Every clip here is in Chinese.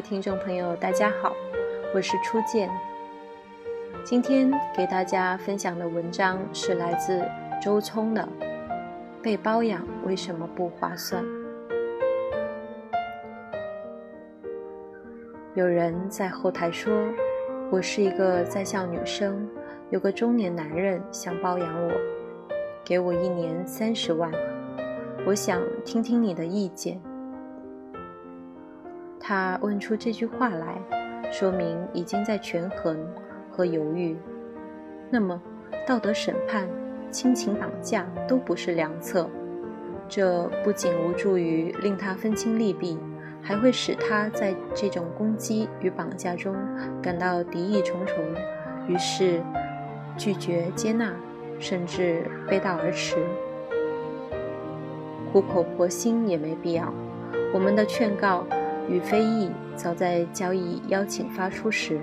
听众朋友，大家好，我是初见。今天给大家分享的文章是来自周聪的《被包养为什么不划算》。有人在后台说，我是一个在校女生，有个中年男人想包养我，给我一年三十万，我想听听你的意见。他问出这句话来，说明已经在权衡和犹豫。那么，道德审判、亲情绑架都不是良策。这不仅无助于令他分清利弊，还会使他在这种攻击与绑架中感到敌意重重，于是拒绝接纳，甚至背道而驰。苦口婆心也没必要。我们的劝告。与非议，早在交易邀请发出时，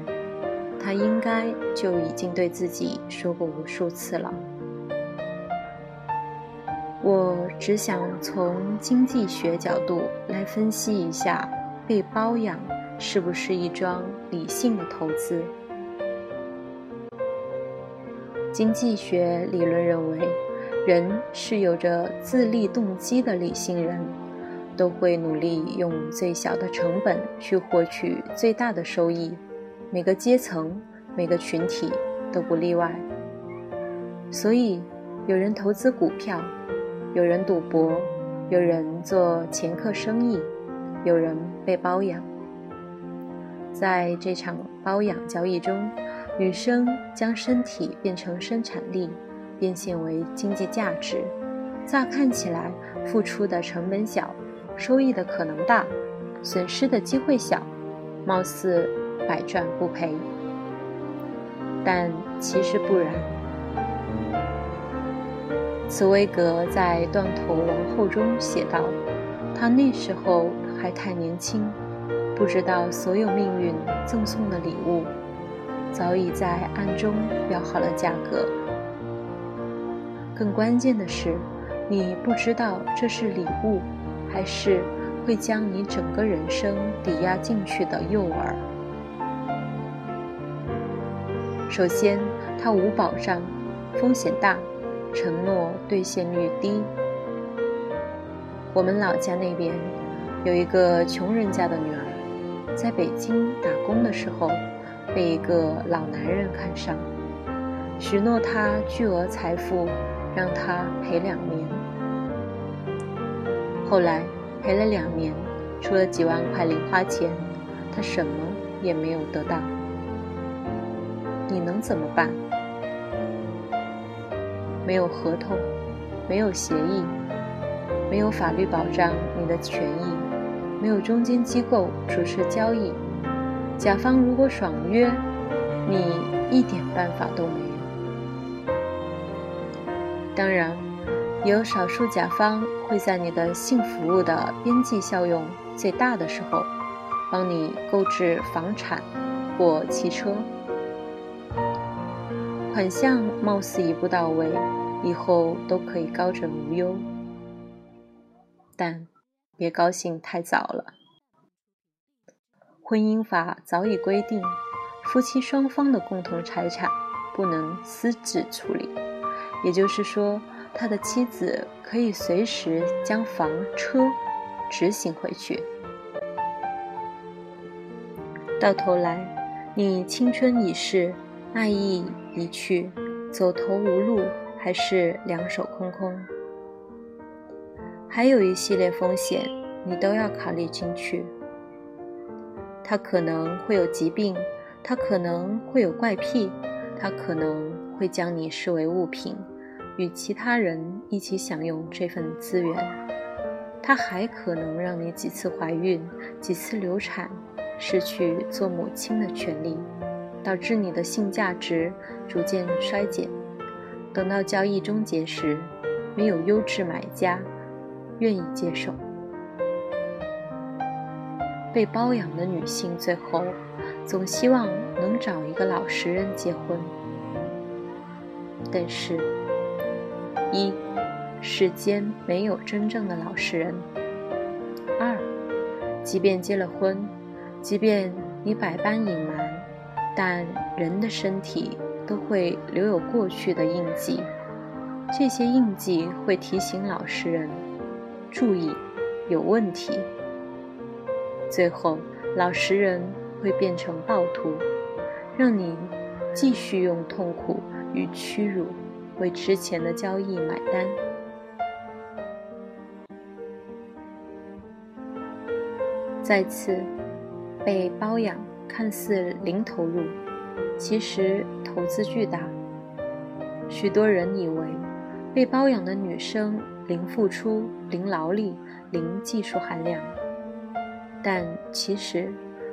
他应该就已经对自己说过无数次了。我只想从经济学角度来分析一下，被包养是不是一桩理性的投资？经济学理论认为，人是有着自利动机的理性人。都会努力用最小的成本去获取最大的收益，每个阶层、每个群体都不例外。所以，有人投资股票，有人赌博，有人做掮客生意，有人被包养。在这场包养交易中，女生将身体变成生产力，变现为经济价值。乍看起来，付出的成本小。收益的可能大，损失的机会小，貌似百赚不赔，但其实不然。茨威格在《断头王后》中写道：“他那时候还太年轻，不知道所有命运赠送的礼物，早已在暗中标好了价格。更关键的是，你不知道这是礼物。”还是会将你整个人生抵押进去的诱饵。首先，它无保障，风险大，承诺兑现率低。我们老家那边有一个穷人家的女儿，在北京打工的时候，被一个老男人看上，许诺他巨额财富，让他陪两年。后来赔了两年，除了几万块零花钱，他什么也没有得到。你能怎么办？没有合同，没有协议，没有法律保障你的权益，没有中间机构主持交易。甲方如果爽约，你一点办法都没有。当然。有少数甲方会在你的性服务的边际效用最大的时候，帮你购置房产或汽车，款项貌似一步到位，以后都可以高枕无忧。但别高兴太早了，婚姻法早已规定，夫妻双方的共同财产不能私自处理，也就是说。他的妻子可以随时将房车执行回去。到头来，你青春已逝，爱意已去，走投无路，还是两手空空。还有一系列风险，你都要考虑进去。他可能会有疾病，他可能会有怪癖，他可能会将你视为物品。与其他人一起享用这份资源，它还可能让你几次怀孕、几次流产，失去做母亲的权利，导致你的性价值逐渐衰减。等到交易终结时，没有优质买家愿意接受。被包养的女性最后总希望能找一个老实人结婚，但是。一，世间没有真正的老实人。二，即便结了婚，即便你百般隐瞒，但人的身体都会留有过去的印记，这些印记会提醒老实人注意有问题。最后，老实人会变成暴徒，让你继续用痛苦与屈辱为之前的交易买单。再次。被包养看似零投入，其实投资巨大。许多人以为被包养的女生零付出、零劳力、零技术含量，但其实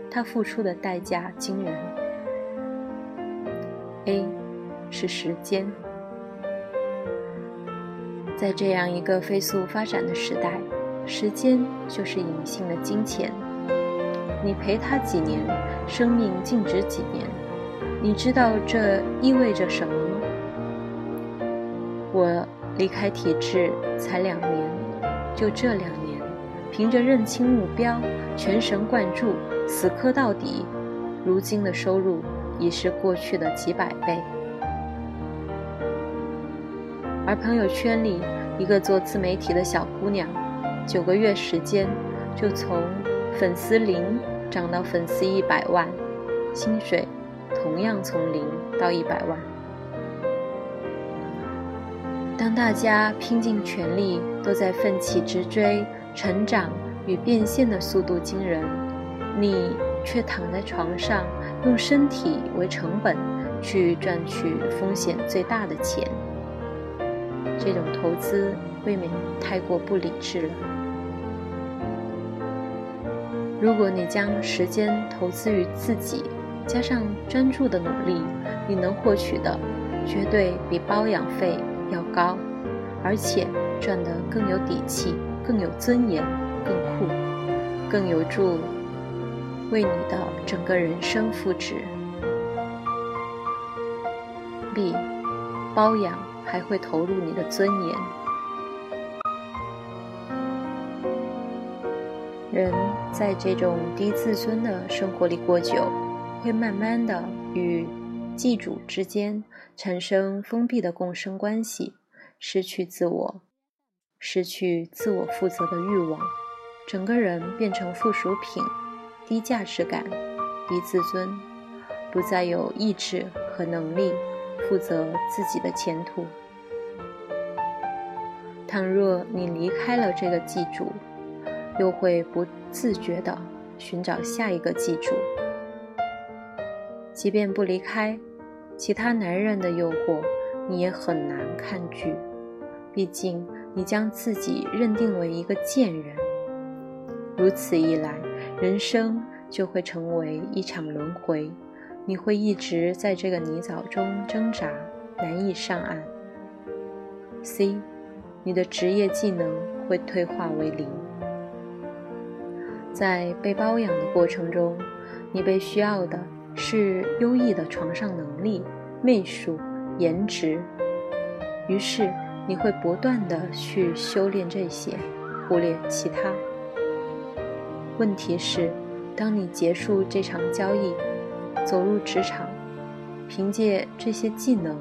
她付出的代价惊人。A 是时间，在这样一个飞速发展的时代，时间就是隐性的金钱。你陪他几年，生命静止几年，你知道这意味着什么吗？我离开体制才两年，就这两年，凭着认清目标，全神贯注，死磕到底，如今的收入已是过去的几百倍。而朋友圈里一个做自媒体的小姑娘，九个月时间就从粉丝零。涨到粉丝一百万，薪水同样从零到一百万。当大家拼尽全力都在奋起直追，成长与变现的速度惊人，你却躺在床上，用身体为成本去赚取风险最大的钱。这种投资未免太过不理智了。如果你将时间投资于自己，加上专注的努力，你能获取的绝对比包养费要高，而且赚得更有底气、更有尊严、更酷、更有助为你的整个人生赋值。B，包养还会投入你的尊严。人在这种低自尊的生活里过久，会慢慢的与寄主之间产生封闭的共生关系，失去自我，失去自我负责的欲望，整个人变成附属品，低价值感，低自尊，不再有意志和能力负责自己的前途。倘若你离开了这个寄主，又会不自觉地寻找下一个寄主，即便不离开，其他男人的诱惑你也很难抗拒。毕竟你将自己认定为一个贱人，如此一来，人生就会成为一场轮回，你会一直在这个泥沼中挣扎，难以上岸。C，你的职业技能会退化为零。在被包养的过程中，你被需要的是优异的床上能力、媚术、颜值。于是你会不断的去修炼这些，忽略其他。问题是，当你结束这场交易，走入职场，凭借这些技能，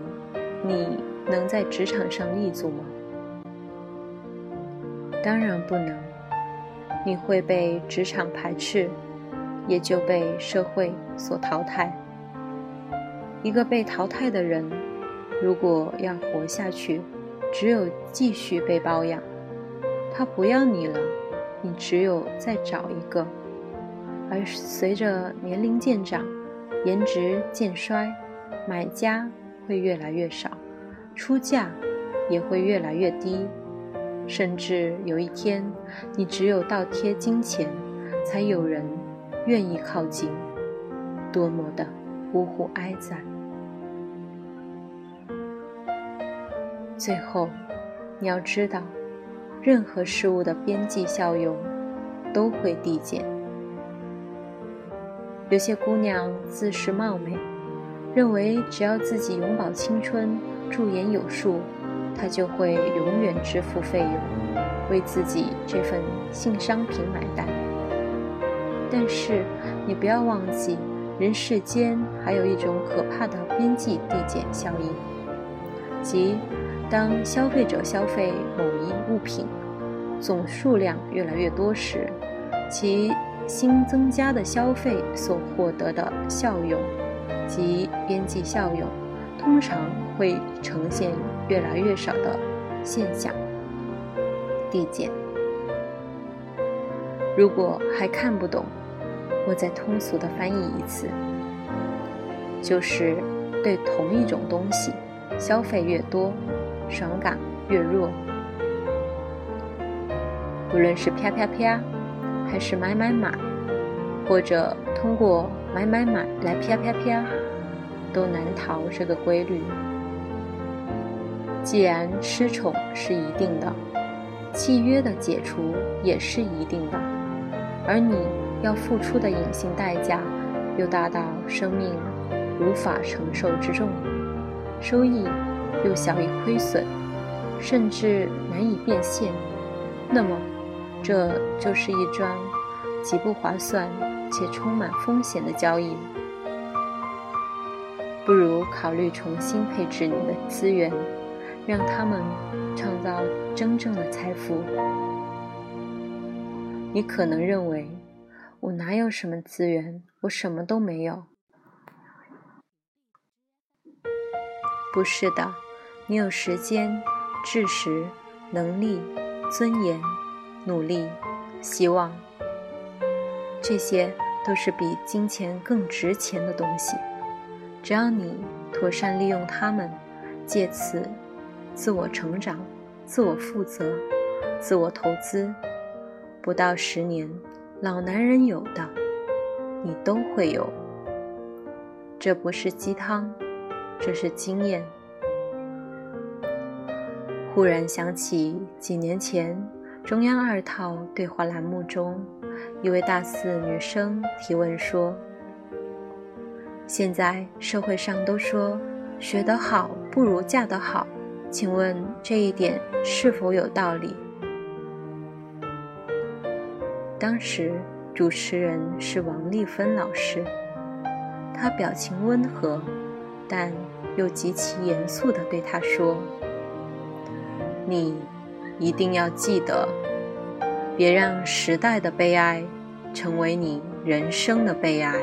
你能在职场上立足吗？当然不能。你会被职场排斥，也就被社会所淘汰。一个被淘汰的人，如果要活下去，只有继续被包养。他不要你了，你只有再找一个。而随着年龄渐长，颜值渐衰，买家会越来越少，出价也会越来越低。甚至有一天，你只有倒贴金钱，才有人愿意靠近，多么的呜呼哀哉！最后，你要知道，任何事物的边际效用都会递减。有些姑娘自恃貌美，认为只要自己永葆青春、驻颜有术。他就会永远支付费用，为自己这份性商品买单。但是，你不要忘记，人世间还有一种可怕的边际递减效应，即当消费者消费某一物品总数量越来越多时，其新增加的消费所获得的效用及边际效用，通常会呈现越来越少的现象递减。如果还看不懂，我再通俗的翻译一次，就是对同一种东西，消费越多，爽感越弱。无论是啪啪啪，还是买买买，或者通过买买买来啪啪啪，都难逃这个规律。既然失宠是一定的，契约的解除也是一定的。而你要付出的隐性代价，又大到生命无法承受之重，收益又小于亏损，甚至难以变现，那么，这就是一桩极不划算且充满风险的交易。不如考虑重新配置你的资源，让他们创造真正的财富。你可能认为，我哪有什么资源？我什么都没有。不是的，你有时间、知识、能力、尊严、努力、希望，这些都是比金钱更值钱的东西。只要你妥善利用它们，借此自我成长、自我负责、自我投资。不到十年，老男人有的，你都会有。这不是鸡汤，这是经验。忽然想起几年前中央二套对话栏目中，一位大四女生提问说：“现在社会上都说学得好不如嫁得好，请问这一点是否有道理？”当时主持人是王丽芬老师，她表情温和，但又极其严肃地对他说：“你一定要记得，别让时代的悲哀成为你人生的悲哀。”